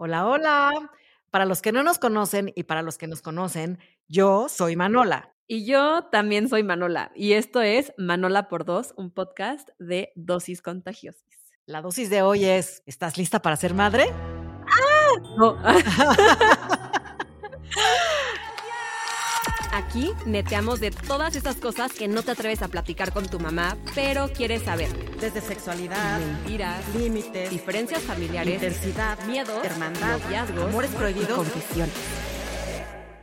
Hola, hola. Para los que no nos conocen y para los que nos conocen, yo soy Manola. Y yo también soy Manola. Y esto es Manola por Dos, un podcast de dosis contagiosas. La dosis de hoy es, ¿estás lista para ser madre? ¡Ah! No. Aquí neteamos de todas esas cosas que no te atreves a platicar con tu mamá, pero quieres saber. Desde sexualidad, Mentiras, límites, diferencias familiares, intensidad, miedos, hermandad, noviazgos, amores prohibidos. confesiones.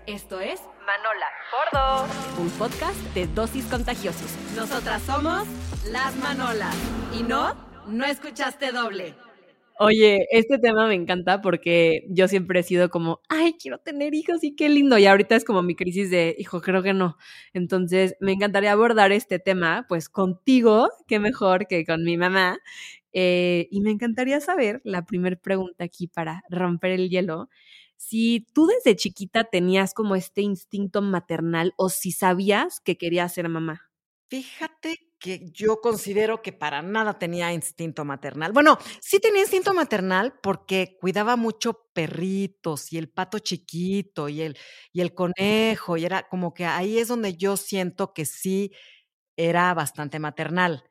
Esto es Manola por Dos, un podcast de dosis contagiosos. Nosotras somos las Manolas. Y no, no escuchaste doble. Oye, este tema me encanta porque yo siempre he sido como, ay, quiero tener hijos y qué lindo. Y ahorita es como mi crisis de, hijo, creo que no. Entonces, me encantaría abordar este tema, pues contigo, qué mejor que con mi mamá. Eh, y me encantaría saber, la primera pregunta aquí para romper el hielo, si tú desde chiquita tenías como este instinto maternal o si sabías que querías ser mamá. Fíjate que yo considero que para nada tenía instinto maternal. Bueno, sí tenía instinto maternal porque cuidaba mucho perritos y el pato chiquito y el, y el conejo, y era como que ahí es donde yo siento que sí era bastante maternal,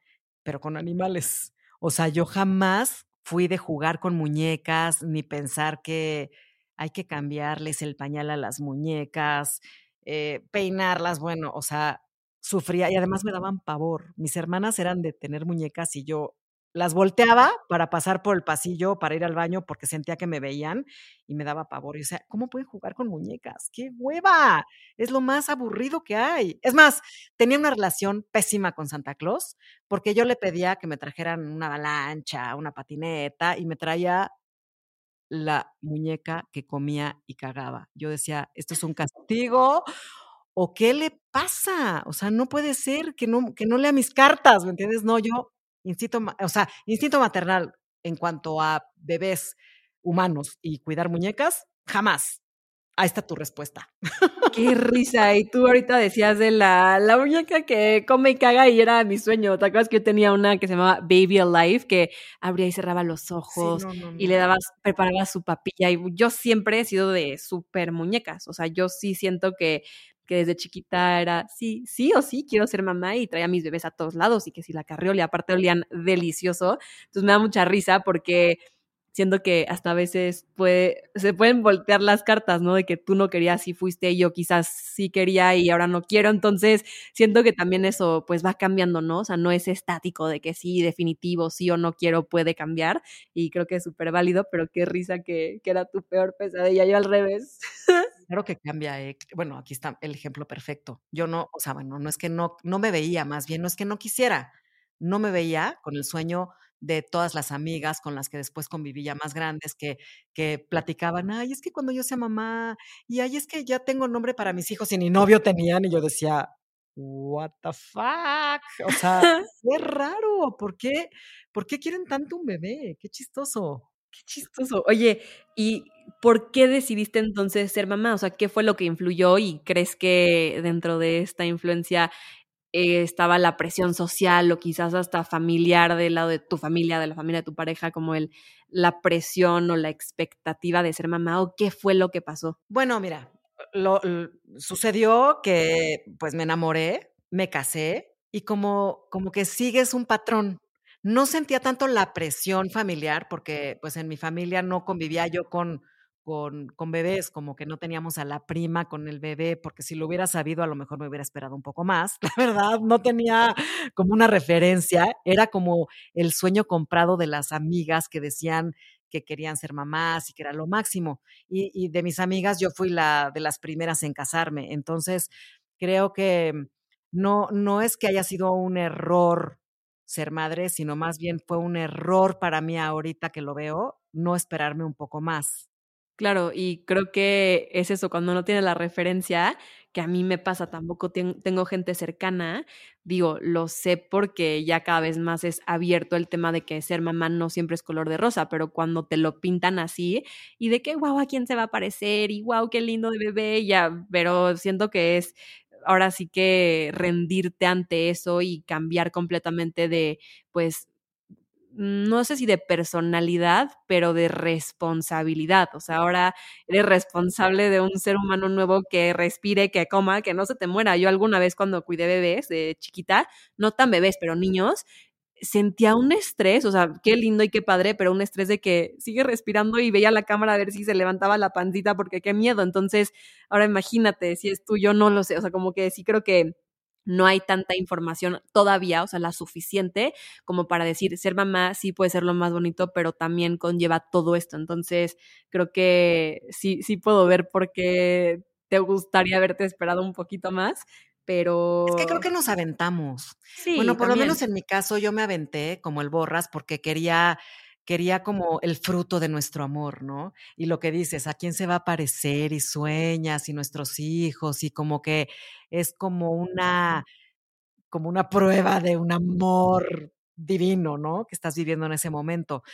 pero con animales. O sea, yo jamás fui de jugar con muñecas ni pensar que hay que cambiarles el pañal a las muñecas, eh, peinarlas, bueno, o sea, Sufría y además me daban pavor. Mis hermanas eran de tener muñecas y yo las volteaba para pasar por el pasillo, para ir al baño, porque sentía que me veían y me daba pavor. Y o sea, ¿cómo pueden jugar con muñecas? ¡Qué hueva! Es lo más aburrido que hay. Es más, tenía una relación pésima con Santa Claus, porque yo le pedía que me trajeran una avalancha, una patineta, y me traía la muñeca que comía y cagaba. Yo decía, esto es un castigo ¿O qué le pasa? O sea, no puede ser que no, que no lea mis cartas, ¿me entiendes? No, yo, instinto, o sea, instinto maternal en cuanto a bebés humanos y cuidar muñecas, jamás. Ahí está tu respuesta. Qué risa. Y tú ahorita decías de la, la muñeca que come y caga y era mi sueño. ¿Te acuerdas que yo tenía una que se llamaba Baby Alive que abría y cerraba los ojos Sí, no, no, y le no. dabas, preparaba su papilla? Y yo siempre he sido de súper muñecas. O sea, yo sí siento que, que desde chiquita era, sí, sí o sí, quiero ser mamá y traía a mis bebés a todos lados y que si la carriola, aparte olían delicioso. Entonces me da mucha risa porque siento que hasta a veces puede, se pueden voltear las cartas, ¿no? De que tú no querías y fuiste y yo quizás sí quería y ahora no quiero. Entonces, siento que también eso pues va cambiando, ¿no? O sea, no es estático de que sí, definitivo, sí o no quiero, puede cambiar. Y creo que es súper válido, pero qué risa que, que era tu peor pesadilla, yo al revés. Claro que cambia. eh, Bueno, aquí está el ejemplo perfecto. Yo no, o sea, bueno, no es que no, no me veía, más bien no es que no quisiera. No me veía con el sueño de todas las amigas con las que después conviví ya más grandes que, que platicaban, ay, es que cuando yo sea mamá, y ay, es que ya tengo nombre para mis hijos y ni novio tenían, y yo decía, what the fuck, o sea, qué raro, ¿por qué, por qué quieren tanto un bebé? Qué chistoso. Qué chistoso. Oye, ¿y por qué decidiste entonces ser mamá? O sea, ¿qué fue lo que influyó y crees que dentro de esta influencia eh, estaba la presión social o quizás hasta familiar del lado de tu familia, de la familia de tu pareja, como el, la presión o la expectativa de ser mamá o qué fue lo que pasó? Bueno, mira, lo, l- sucedió que pues me enamoré, me casé y como, como que sigues un patrón. No sentía tanto la presión familiar porque pues en mi familia no convivía yo con, con, bebés, como que no teníamos a la prima con el bebé, porque si lo hubiera sabido a lo mejor me hubiera esperado un poco más. La verdad, no tenía como una referencia, era como el sueño comprado de las amigas que decían que querían ser mamás y que era lo máximo y, y de mis amigas yo fui la de las primeras en casarme. Entonces, creo que no, no es que haya sido un error ser madre, sino más bien fue un error para mí ahorita que lo veo, no esperarme un poco más. Claro, y creo que es eso, cuando no tienes la referencia, que a mí me pasa, tampoco ten- tengo gente cercana, digo, lo sé porque ya cada vez más es abierto el tema de que ser mamá no siempre es color de rosa, pero cuando te lo pintan así y de que, wow, ¿a quién se va a parecer? Y wow, qué lindo de bebé, ya, pero siento que es ahora sí que rendirte ante eso y cambiar completamente de, pues, no sé si de personalidad, pero de responsabilidad. O sea, ahora eres responsable de un ser humano nuevo que respire, que coma, que no se te muera. Yo alguna vez cuando cuidé bebés de chiquita, no tan bebés, pero niños, sentía un estrés, o sea, qué lindo y qué padre, pero un estrés de que sigue respirando y veía la cámara a ver si se levantaba la pancita porque qué miedo. Entonces, ahora imagínate, si es tú, yo no lo sé, o sea, como que sí creo que no hay tanta información todavía, o sea, la suficiente como para decir, ser mamá sí puede ser lo más bonito, pero también conlleva todo esto. Entonces, creo que sí, sí puedo ver por qué te gustaría haberte esperado un poquito más, pero... Es que creo que nos aventamos. Sí, bueno, por lo menos en mi caso yo me aventé como el borras porque quería quería como el fruto de nuestro amor, ¿no? Y lo que dices, ¿a quién se va a parecer? Y sueñas, y nuestros hijos, y como que es como una como una prueba de un amor divino, ¿no? Que estás viviendo en ese momento.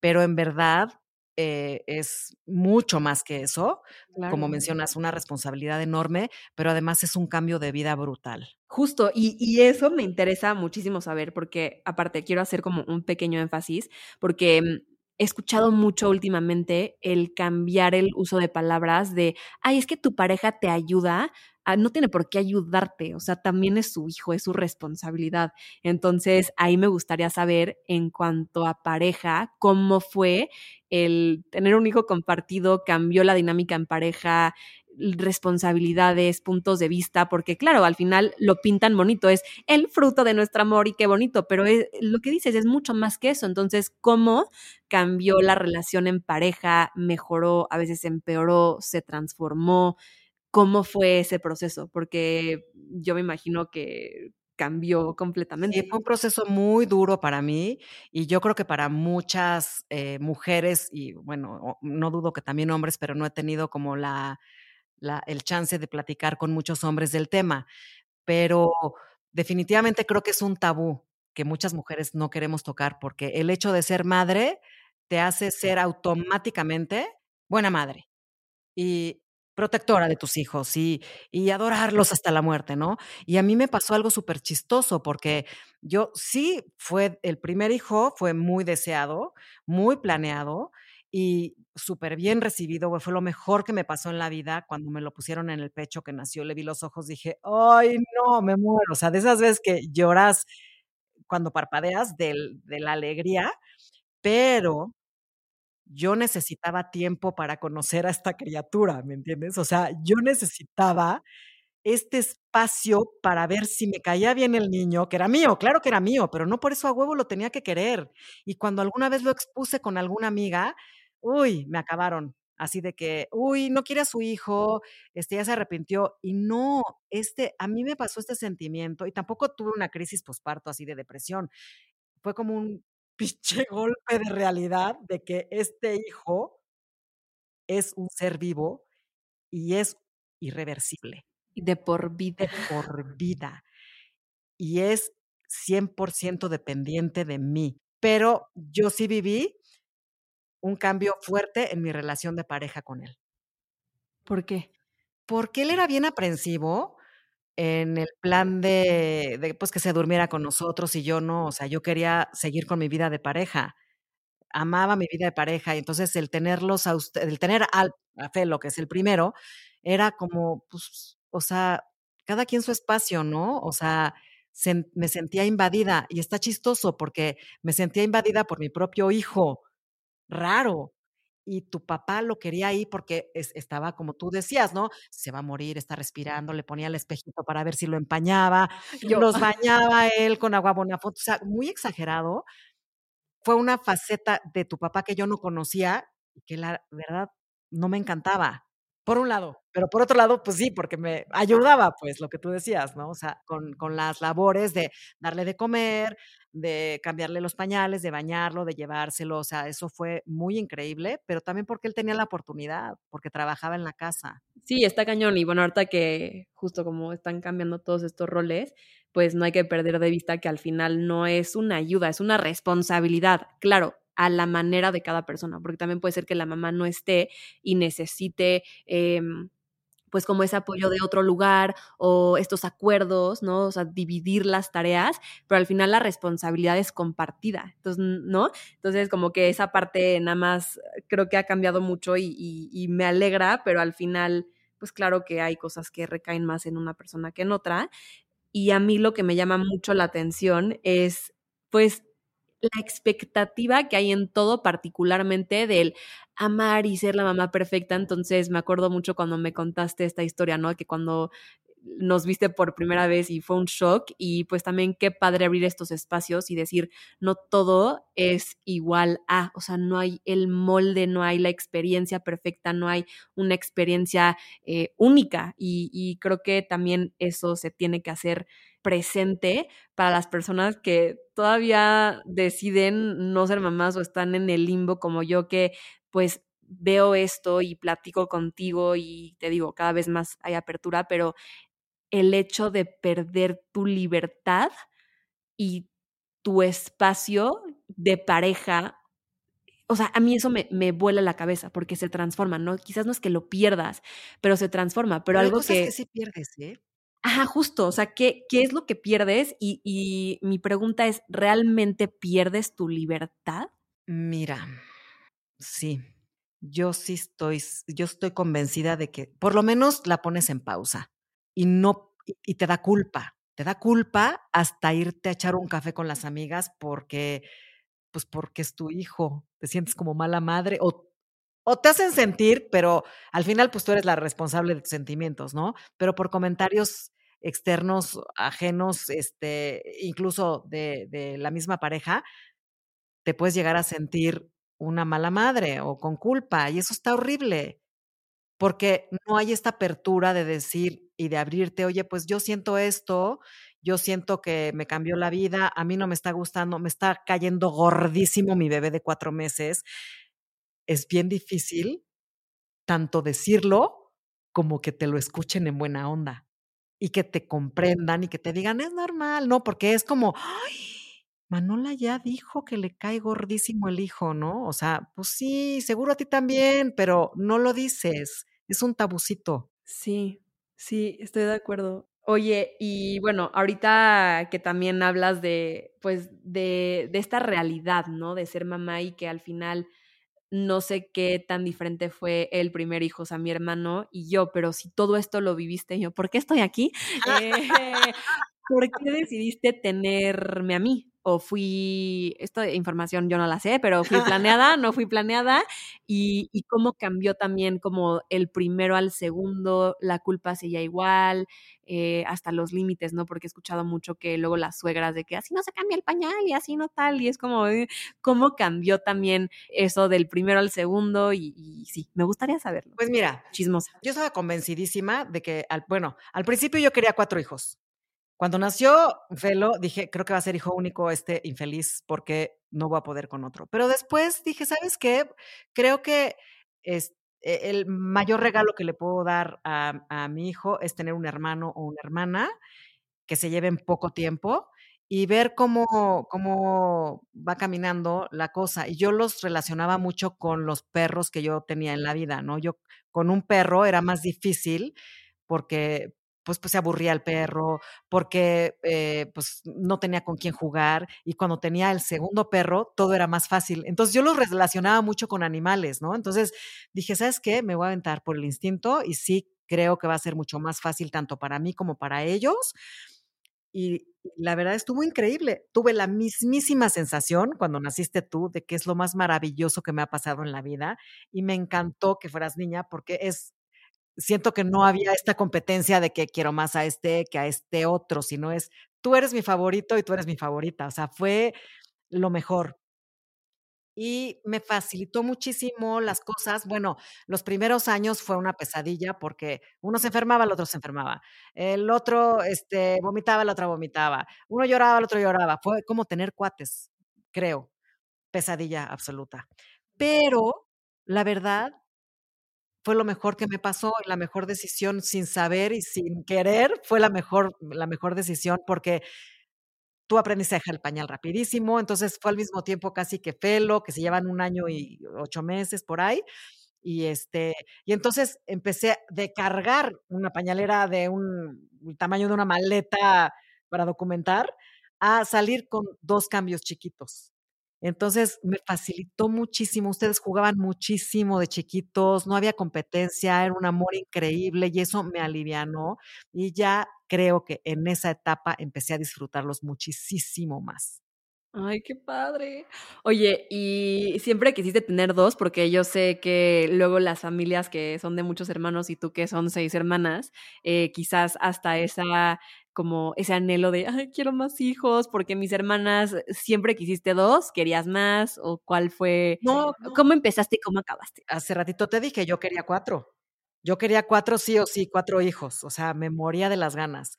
Pero en verdad, eh, es mucho más que eso. Como mencionas, una responsabilidad enorme, pero además es un cambio de vida brutal. Justo, y, y eso me interesa muchísimo saber, porque aparte quiero hacer como un pequeño énfasis, porque mm, he escuchado mucho últimamente el cambiar el uso de palabras de, ay, es que tu pareja te ayuda, a- no tiene por qué ayudarte, o sea, también es su hijo, es su responsabilidad. Entonces, ahí me gustaría saber en cuanto a pareja, cómo fue el tener un hijo compartido, cambió la dinámica en pareja, responsabilidades, puntos de vista, porque claro, al final lo pintan bonito, es el fruto de nuestro amor y qué bonito, pero lo que dices es mucho más que eso. Entonces, ¿cómo cambió la relación en pareja? ¿Mejoró? ¿A veces empeoró? ¿Se transformó? ¿Cómo fue ese proceso? Porque yo me imagino que cambió Sí, completamente. fue un proceso muy duro para mí y yo creo que para muchas, eh, mujeres y bueno, no dudo que también hombres, pero no he tenido como la la el chance de platicar con muchos hombres del tema, pero definitivamente creo que es un tabú que muchas mujeres no queremos tocar, porque el hecho de ser madre te hace ser automáticamente buena madre. Y protectora de tus hijos, y y adorarlos hasta la muerte, ¿no? Y a mí me pasó algo superchistoso, porque yo sí fue el primer hijo fue muy deseado, muy planeado y superbién recibido, fue lo mejor que me pasó en la vida cuando me lo pusieron en el pecho, que nació, le vi los ojos, dije: "Ay, no, me muero", o sea, de esas veces que lloras cuando parpadeas de la alegría, pero yo necesitaba tiempo para conocer a esta criatura, ¿me entiendes? O sea, yo necesitaba este espacio para ver si me caía bien el niño, que era mío, claro que era mío, pero no por eso a huevo lo tenía que querer. Y cuando alguna vez lo expuse con alguna amiga, uy, me acabaron. Así de que, uy, no quiere a su hijo, este, ya se arrepintió. Y no, este, a mí me pasó este sentimiento y tampoco tuve una crisis posparto así de depresión. Fue como un pinche golpe de realidad de que este hijo es un ser vivo y es irreversible, De por vida. de por vida, y es 100% dependiente de mí. Pero yo sí viví un cambio fuerte en mi relación de pareja con él, ¿Por qué? porque él era bien aprensivo en el plan de de, pues, que se durmiera con nosotros y yo no, o sea, yo quería seguir con mi vida de pareja. Amaba mi vida de pareja, y entonces el tenerlos a usted el tener al a Felo, que es el primero, era como, pues, o sea, cada quien su espacio, ¿no? O sea, sen me sentía invadida, y está chistoso porque me sentía invadida por mi propio hijo, raro, y tu papá lo quería ahí porque es estaba como tú decías, ¿no? Se va a morir, está respirando, le ponía el espejito para ver si lo empañaba, Yo, los bañaba él con agua Bonafont, o sea, muy exagerado, fue una faceta de tu papá que yo no conocía y que la verdad no me encantaba, por un lado, pero por otro lado, pues sí, porque me ayudaba, pues, lo que tú decías, ¿no? O sea, con con las labores de darle de comer, de cambiarle los pañales, de bañarlo, de llevárselo, o sea, eso fue muy increíble, pero también porque él tenía la oportunidad, porque trabajaba en la casa. Sí, está cañón. Y bueno, ahorita que justo como están cambiando todos estos roles, pues no hay que perder de vista que al final no es una ayuda, es una responsabilidad. Claro, a la manera de cada persona, porque también puede ser que la mamá no esté y necesite, em, pues como ese apoyo de otro lugar o estos acuerdos, ¿no? O sea, dividir las tareas, pero al final la responsabilidad es compartida, entonces, ¿no? Entonces, como que esa parte nada más creo que ha cambiado mucho y me alegra, pero al final, pues claro que hay cosas que recaen más en una persona que en otra. Y a mí lo que me llama mucho la atención es, pues, la expectativa que hay en todo, particularmente del amar y ser la mamá perfecta. Entonces me acuerdo mucho cuando me contaste esta historia, ¿no? Que cuando nos viste por primera vez y fue un shock y pues también qué padre abrir estos espacios y decir, no todo es igual a, o sea, no hay el molde, no hay la experiencia perfecta, no hay una experiencia eh, única y, y creo que también eso se tiene que hacer presente para las personas que todavía deciden no ser mamás o están en el limbo como yo que pues veo esto y platico contigo y te digo, cada vez más hay apertura, pero el hecho de perder tu libertad y tu espacio de pareja, o sea, a mí eso me, me vuela la cabeza porque se transforma, ¿no? Quizás no es que lo pierdas, pero se transforma, pero, algo que... que sí pierdes, ¿eh? Ajá, justo, o sea, ¿qué, qué es lo que pierdes? Y, y mi pregunta es, ¿realmente pierdes tu libertad? Mira, sí, yo sí estoy, yo estoy convencida de que por lo menos la pones en pausa y no y te da culpa, te da culpa hasta irte a echar un café con las amigas porque pues porque es tu hijo, te sientes como mala madre o o te hacen sentir, pero al final pues tú eres la responsable de tus sentimientos, ¿no? Pero por comentarios externos, ajenos, este, incluso de, de la misma pareja, te puedes llegar a sentir una mala madre o con culpa y eso está horrible porque no hay esta apertura de decir y de abrirte, oye, pues yo siento esto, yo siento que me cambió la vida, a mí no me está gustando, me está cayendo gordísimo mi bebé de cuatro meses. Es bien difícil tanto decirlo como que te lo escuchen en buena onda y que te comprendan y que te digan, es normal, ¿no? Porque es como, ay, Manola ya dijo que le cae gordísimo el hijo, ¿no? O sea, pues sí, seguro a ti también, pero no lo dices, es un tabucito. Sí, sí, estoy de acuerdo. Oye, y bueno, ahorita que también hablas de, pues, de, de esta realidad, ¿no? De ser mamá y que al final no sé qué tan diferente fue el primer hijo, o sea, mi hermano y yo, pero si todo esto lo viviste yo, ¿por qué estoy aquí? Eh, ¿Por qué decidiste tenerme a mí? O fui, esta información yo no la sé, pero fui planeada, no fui planeada, y, y, cómo cambió también como el primero al segundo, la culpa seguía igual, eh, hasta los límites, ¿no? Porque he escuchado mucho que luego las suegras de que así no se cambia el pañal y así no tal, y es como, eh, cómo cambió también eso del primero al segundo, y, y, sí, me gustaría saberlo. Pues mira, chismosa. Yo estaba convencidísima de que, al, bueno, al principio yo quería cuatro hijos. Cuando nació Felo, dije, creo que va a ser hijo único este infeliz porque no voy a poder con otro. Pero después dije, ¿sabes qué? Creo que es, e, el mayor regalo que le puedo dar a, a, mi hijo es tener un hermano o una hermana que se lleven poco tiempo y ver cómo, cómo va caminando la cosa. Y yo los relacionaba mucho con los perros que yo tenía en la vida, ¿no? Yo con un perro era más difícil porque pues, pues se aburría el perro, porque eh, pues no tenía con quién jugar y cuando tenía el segundo perro todo era más fácil. Entonces yo los relacionaba mucho con animales, ¿no? Entonces dije, ¿sabes qué? Me voy a aventar por el instinto y sí creo que va a ser mucho más fácil tanto para mí como para ellos. Y la verdad estuvo increíble. Tuve la mismísima sensación cuando naciste tú de que es lo más maravilloso que me ha pasado en la vida y me encantó que fueras niña porque es siento que no había esta competencia de que quiero más a este que a este otro, sino es tú eres mi favorito y tú eres mi favorita. O sea, fue lo mejor. Y me facilitó muchísimo las cosas. Bueno, los primeros años fue una pesadilla porque uno se enfermaba, el otro se enfermaba. El otro este, vomitaba, el otro vomitaba. Uno lloraba, el otro lloraba. Fue como tener cuates, creo. Pesadilla absoluta. Pero la verdad fue lo mejor que me pasó, la mejor decisión sin saber y sin querer, fue la mejor, la mejor decisión porque tú aprendiste a dejar el pañal rapidísimo, entonces fue al mismo tiempo casi que Felo, que se llevan un año y ocho meses por ahí, Y este, y entonces empecé de cargar una pañalera de un tamaño de una maleta para documentar, a salir con dos cambios chiquitos. Entonces me facilitó muchísimo. Ustedes jugaban muchísimo de chiquitos, no había competencia, era un amor increíble y eso me alivianó. Y ya creo que en esa etapa empecé a disfrutarlos muchísimo más. Ay, qué padre. Oye, ¿y siempre quisiste tener dos? Porque yo sé que luego las familias que son de muchos hermanos y tú que son seis hermanas, eh, quizás hasta esa como ese anhelo de, ay, quiero más hijos, porque mis hermanas siempre quisiste dos, querías más, o cuál fue, No, ¿cómo empezaste y cómo acabaste? hace ratito te dije, yo quería cuatro. Yo quería cuatro sí o sí, cuatro hijos. O sea, me moría de las ganas.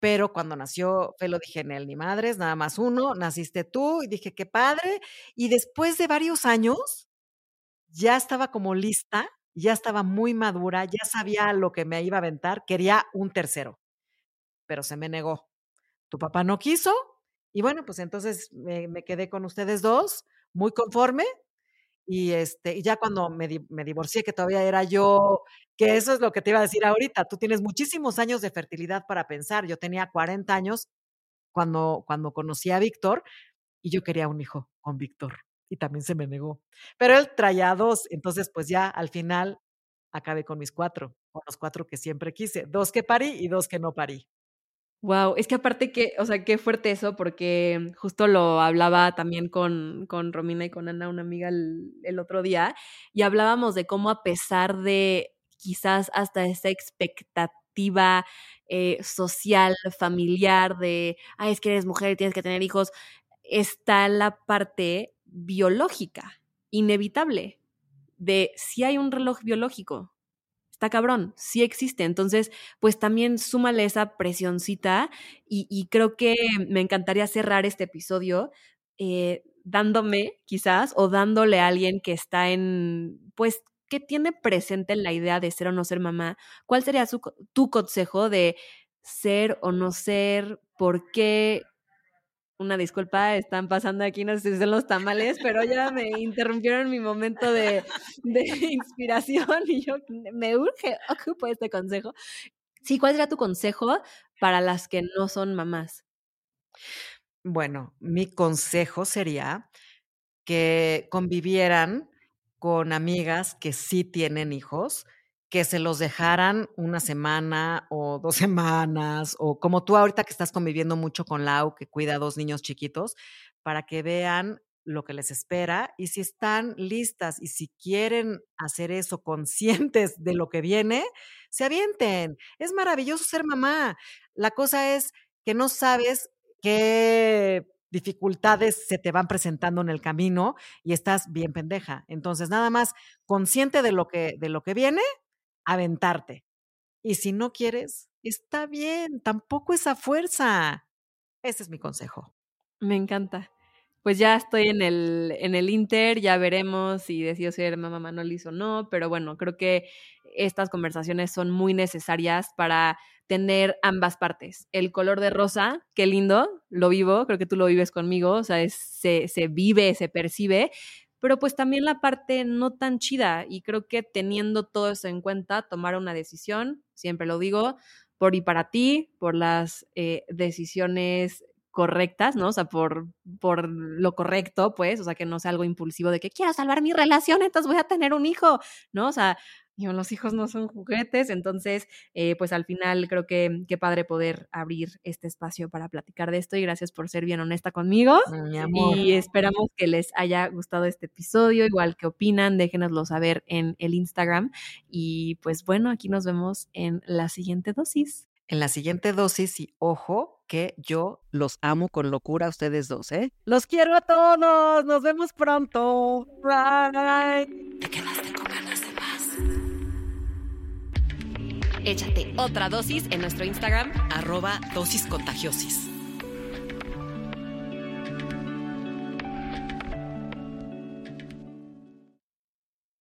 Pero cuando nació Felo dije, Nel, ni madres, nada más uno, naciste tú, y dije, qué padre. Y después de varios años, ya estaba como lista, ya estaba muy madura, ya sabía lo que me iba a aventar, quería un tercero, pero se me negó. Tu papá no quiso, y bueno, pues entonces me, quedé con ustedes dos, muy conforme, y, este, ya cuando me, me divorcié, que todavía era yo, que eso es lo que te iba a decir ahorita, tú tienes muchísimos años de fertilidad para pensar. Yo tenía 40 años cuando, cuando conocí a Víctor y yo quería un hijo con Víctor y también se me negó. Pero él traía dos, entonces pues ya al final acabé con mis cuatro, con los cuatro que siempre quise, dos que parí y dos que no parí. Wow, es que aparte que, o sea, qué fuerte eso, porque justo lo hablaba también con, con Romina y con Ana, una amiga, el, otro día, y hablábamos de cómo a pesar de quizás hasta esa expectativa eh, social, familiar, de, ay, es que eres mujer y tienes que tener hijos, está la parte biológica, inevitable, de si hay un reloj biológico, está cabrón, sí existe. Entonces, pues también súmale esa presioncita y, creo que me encantaría cerrar este episodio eh, dándome, quizás, o dándole a alguien que está en, pues, que tiene presente la idea de ser o no ser mamá, ¿cuál sería tu consejo de ser o no ser? ¿Por qué? Una disculpa, están pasando aquí, no sé si son los tamales, pero ya me interrumpieron mi momento de, de inspiración y yo me urge, ocupo este consejo. Sí, ¿cuál sería tu consejo para las que no son mamás? Bueno, mi consejo sería que convivieran con amigas que sí tienen hijos, que se los dejaran una semana o 2 semanas, o como tú ahorita que estás conviviendo mucho con Lau, que cuida a 2 niños chiquitos, para que vean lo que les espera y si están listas y si quieren hacer eso conscientes de lo que viene, se avienten. Es maravilloso ser mamá. La cosa es que no sabes qué dificultades se te van presentando en el camino y estás bien pendeja. Entonces, nada más consciente de lo que de lo que viene, aventarte. Y si no quieres, está bien, tampoco es a fuerza. Ese es mi consejo. Me encanta. Pues ya estoy en el, en el Inter, ya veremos si decido ser mamá Manolis o no, pero bueno, creo que estas conversaciones son muy necesarias para tener ambas partes. El color de rosa, qué lindo, lo vivo, creo que tú lo vives conmigo, o sea, se, se vive, se percibe, pero pues también la parte no tan chida y creo que teniendo todo eso en cuenta, tomar una decisión, siempre lo digo, por y para ti, por las eh, decisiones correctas, ¿no? O sea, por, por lo correcto, pues, o sea, que no sea algo impulsivo de que quiero salvar mi relación, entonces voy a tener un hijo, ¿no? O sea, digo, los hijos no son juguetes, entonces, eh, pues al final creo que qué padre poder abrir este espacio para platicar de esto y gracias por ser bien honesta conmigo. Mi amor. Y esperamos que les haya gustado este episodio, igual que opinan, déjenoslo saber en el Instagram. Y pues bueno, aquí nos vemos en la siguiente dosis. En la siguiente dosis y ojo que yo los amo con locura a ustedes dos, ¿eh? Los quiero a todos. Nos vemos pronto. Bye. ¿Te quedaste Échate otra dosis en nuestro Instagram. Arroba dosis contagiosis.